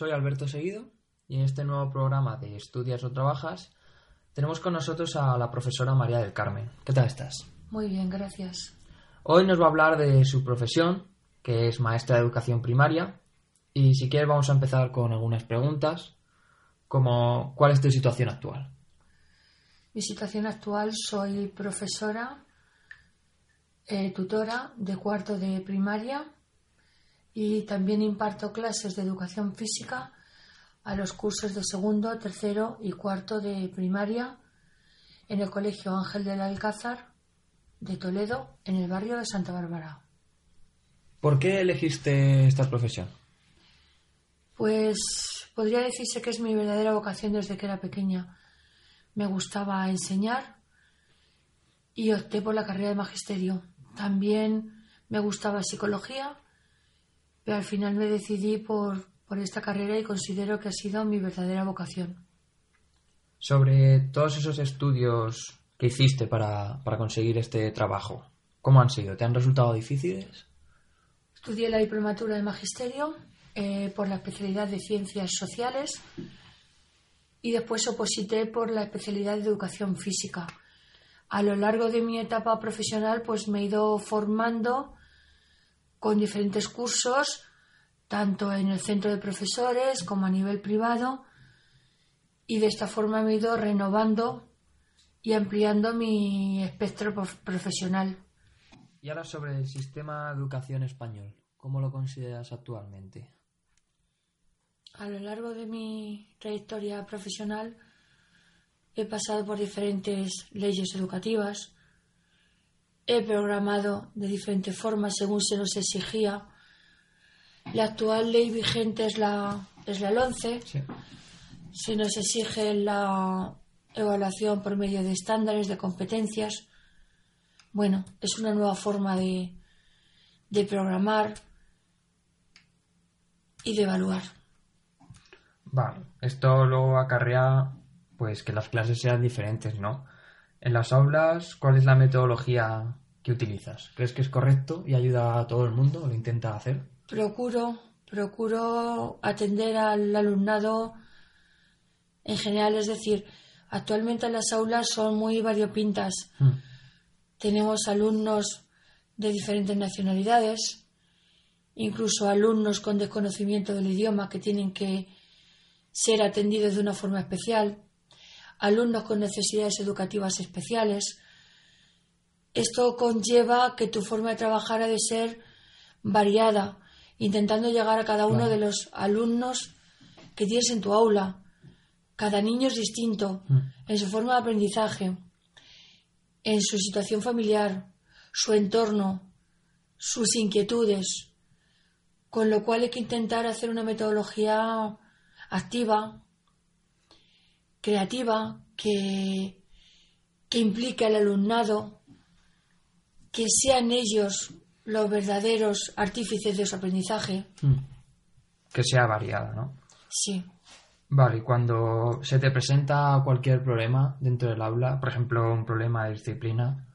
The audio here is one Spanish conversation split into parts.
soy Alberto Seguido y en este nuevo programa de Estudias o Trabajas tenemos con nosotros a la profesora María del Carmen. ¿Qué tal estás? Muy bien, gracias. Hoy nos va a hablar de su profesión, que es maestra de educación primaria, y si quieres vamos a empezar con algunas preguntas, como ¿cuál es tu situación actual? Mi situación actual soy profesora, eh, tutora de cuarto de primaria y también imparto clases de educación física a los cursos de segundo, tercero y cuarto de primaria en el Colegio Ángel del Alcázar de Toledo, en el barrio de Santa Bárbara. ¿Por qué elegiste esta profesión? Pues podría decirse que es mi verdadera vocación desde que era pequeña. Me gustaba enseñar y opté por la carrera de magisterio. También me gustaba psicología, pero al final me decidí por, por esta carrera y considero que ha sido mi verdadera vocación. Sobre todos esos estudios que hiciste para, para conseguir este trabajo, ¿cómo han sido? ¿Te han resultado difíciles? Estudié la diplomatura de magisterio eh, por la especialidad de ciencias sociales y después oposité por la especialidad de educación física. A lo largo de mi etapa profesional, pues me he ido formando con diferentes cursos, tanto en el centro de profesores como a nivel privado, y de esta forma me he ido renovando y ampliando mi espectro prof- profesional. Y ahora sobre el sistema de educación español, ¿cómo lo consideras actualmente? A lo largo de mi trayectoria profesional he pasado por diferentes leyes educativas, he programado de diferentes formas según se nos exigía. La actual ley vigente es la, es la LONCE. Sí. Se nos exige la evaluación por medio de estándares de competencias. Bueno, es una nueva forma de, de programar y de evaluar. Vale, esto luego acarrea pues que las clases sean diferentes, ¿no? En las aulas, ¿cuál es la metodología que utilizas? ¿Crees que es correcto y ayuda a todo el mundo o lo intenta hacer? Procuro, procuro atender al alumnado en general, es decir, actualmente las aulas son muy variopintas. Hmm. Tenemos alumnos de diferentes nacionalidades, incluso alumnos con desconocimiento del idioma que tienen que ser atendidos de una forma especial, alumnos con necesidades educativas especiales. Esto conlleva que tu forma de trabajar ha de ser variada, intentando llegar a cada uno de los alumnos que tienes en tu aula. Cada niño es distinto en su forma de aprendizaje, en su situación familiar, su entorno, sus inquietudes, con lo cual hay que intentar hacer una metodología activa, creativa, que, que implique al alumnado, que sean ellos los verdaderos artífices de su aprendizaje. Hmm. Que sea variada, ¿no? Sí. Vale, y cuando se te presenta cualquier problema dentro del aula, por ejemplo, un problema de disciplina,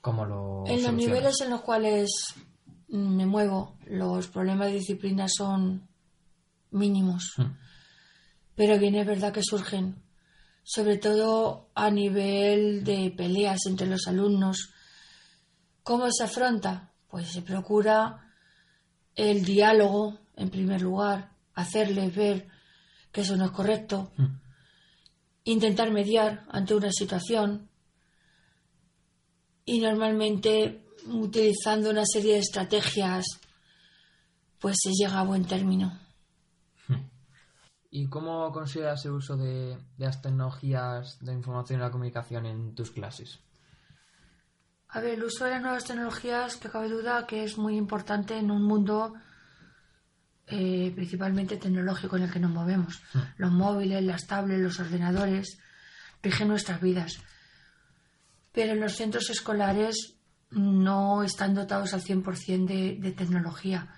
¿cómo lo En los niveles en los cuales mm, me muevo, los problemas de disciplina son mínimos. Hmm. Pero bien es verdad que surgen, sobre todo a nivel de peleas entre los alumnos. ¿Cómo se afronta? Pues se procura el diálogo, en primer lugar, hacerles ver que eso no es correcto, Mm. intentar mediar ante una situación y normalmente utilizando una serie de estrategias pues se llega a buen término. ¿Y cómo consideras el uso de, de las tecnologías de información y la comunicación en tus clases? A ver, el uso de las nuevas tecnologías, que cabe duda que es muy importante en un mundo eh, principalmente tecnológico en el que nos movemos. Los móviles, las tablets, los ordenadores rigen nuestras vidas. Pero en los centros escolares no están dotados al 100% de, de tecnología.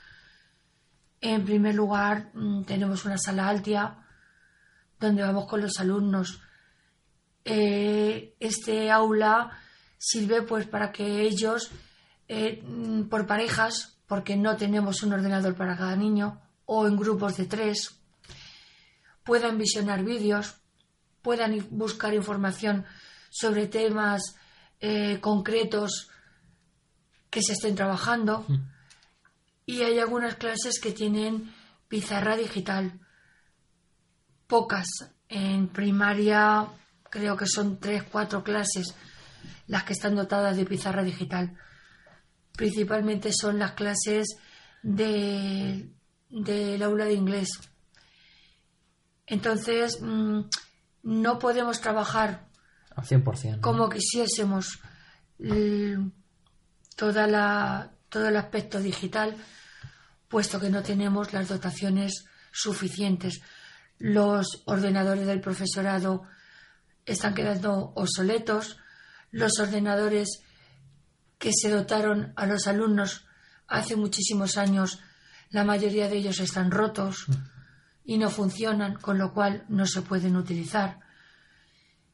En primer lugar, mm, tenemos una sala altia donde vamos con los alumnos. Eh, este aula sirve pues para que ellos, eh, mm, por parejas, porque no tenemos un ordenador para cada niño, o en grupos de tres, puedan visionar vídeos, puedan buscar información sobre temas eh, concretos que se estén trabajando. Y hay algunas clases que tienen pizarra digital. Pocas. En primaria creo que son tres, cuatro clases las que están dotadas de pizarra digital. Principalmente son las clases de- del aula de inglés. Entonces, mm, no podemos trabajar Al 100%. ¿no? como quisiésemos toda la, todo el aspecto digital, puesto que no tenemos las dotaciones suficientes. Los ordenadores del profesorado están quedando obsoletos, los ordenadores que se dotaron a los alumnos hace muchísimos años, la mayoría de ellos están rotos y no funcionan, con lo cual no se pueden utilizar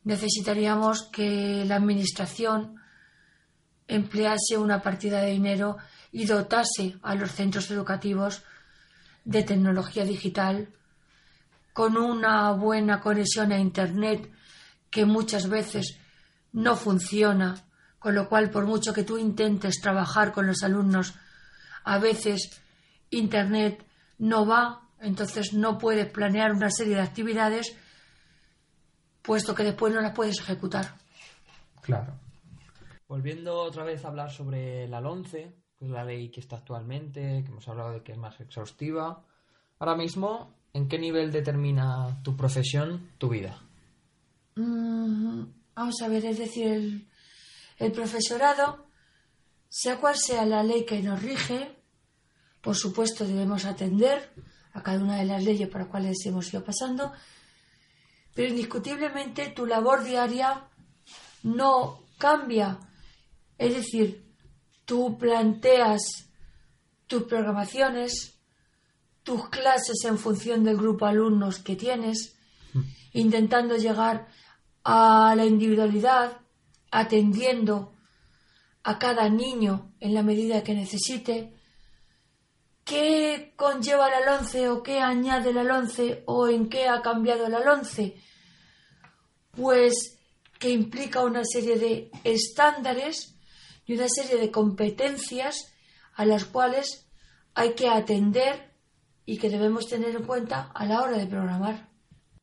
necesitaríamos que la Administración emplease una partida de dinero y dotase a los centros educativos de tecnología digital con una buena conexión a Internet que muchas veces no funciona, con lo cual por mucho que tú intentes trabajar con los alumnos, a veces Internet no va, entonces no puedes planear una serie de actividades puesto que después no las puedes ejecutar. Claro. Volviendo otra vez a hablar sobre la LONCE, que es la ley que está actualmente, que hemos hablado de que es más exhaustiva. Ahora mismo, ¿en qué nivel determina tu profesión tu vida? Mm, vamos a ver, es decir, el, el profesorado, sea cual sea la ley que nos rige, por supuesto debemos atender a cada una de las leyes por las cuales hemos ido pasando, pero indiscutiblemente tu labor diaria no cambia. Es decir, tú planteas tus programaciones, tus clases en función del grupo de alumnos que tienes, intentando llegar a la individualidad, atendiendo a cada niño en la medida que necesite. ¿Qué conlleva el alonce o qué añade el alonce o en qué ha cambiado el alonce? Pues que implica una serie de estándares y una serie de competencias a las cuales hay que atender y que debemos tener en cuenta a la hora de programar.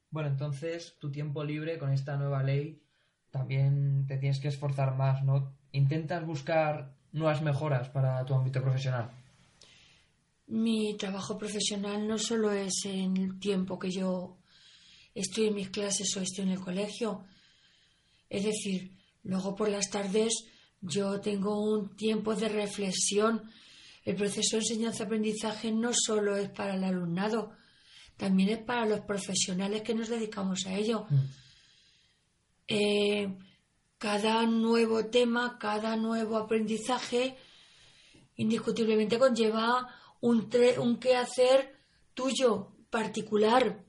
Bueno, entonces tu tiempo libre con esta nueva ley también te tienes que esforzar más, ¿no? Intentas buscar nuevas mejoras para tu ámbito profesional. Mi trabajo profesional no solo es en el tiempo que yo estoy en mis clases o estoy en el colegio. Es decir, luego por las tardes yo tengo un tiempo de reflexión. El proceso de enseñanza-aprendizaje no solo es para el alumnado, también es para los profesionales que nos dedicamos a ello. Eh, cada nuevo tema, cada nuevo aprendizaje, indiscutiblemente conlleva un, tre- un quehacer tuyo, particular.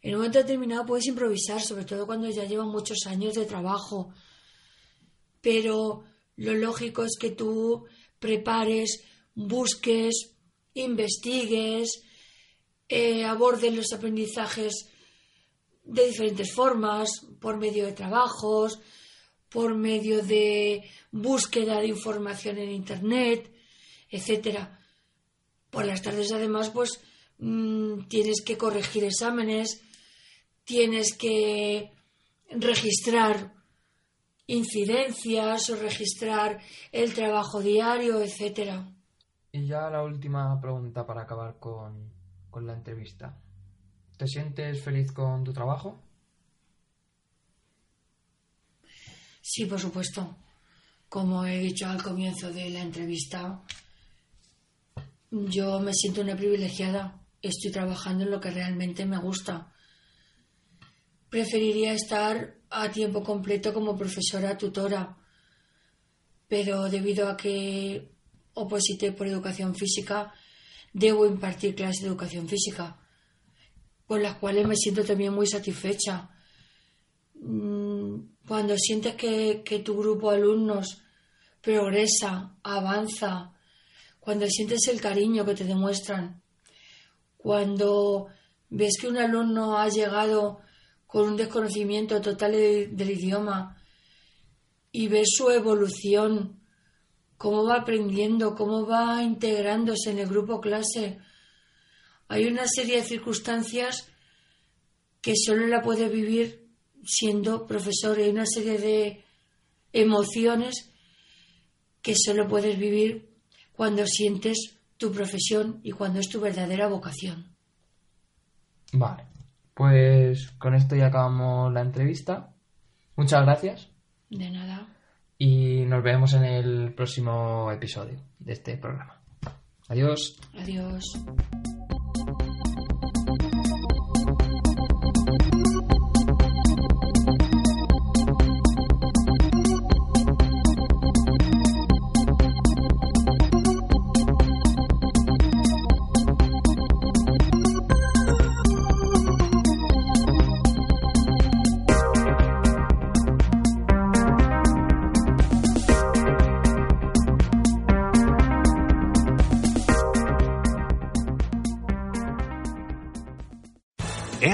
En un momento determinado puedes improvisar, sobre todo cuando ya llevan muchos años de trabajo. Pero lo lógico es que tú prepares, busques, investigues, eh, abordes los aprendizajes de diferentes formas, por medio de trabajos, por medio de búsqueda de información en Internet, etcétera. Por las tardes, además, pues mm, tienes que corregir exámenes, tienes que registrar incidencias o registrar el trabajo diario, etcétera. Y ya la última pregunta para acabar con, con la entrevista. ¿Te sientes feliz con tu trabajo? Sí, por supuesto. Como he dicho al comienzo de la entrevista, yo me siento una privilegiada. Estoy trabajando en lo que realmente me gusta. Preferiría estar a tiempo completo como profesora tutora, pero debido a que oposité por educación física, debo impartir clases de educación física, con las cuales me siento también muy satisfecha. Mm, cuando sientes que, que tu grupo de alumnos progresa, avanza, cuando sientes el cariño que te demuestran, cuando ves que un alumno ha llegado con un desconocimiento total del idioma y ves su evolución, cómo va aprendiendo, cómo va integrándose en el grupo clase. Hay una serie de circunstancias que solo la puedes vivir siendo profesor. Hay una serie de emociones que solo puedes vivir cuando sientes tu profesión y cuando es tu verdadera vocación. Vale, pues con esto ya acabamos la entrevista. Muchas gracias. De nada. Y nos vemos en el próximo episodio de este programa. Adiós. Adiós.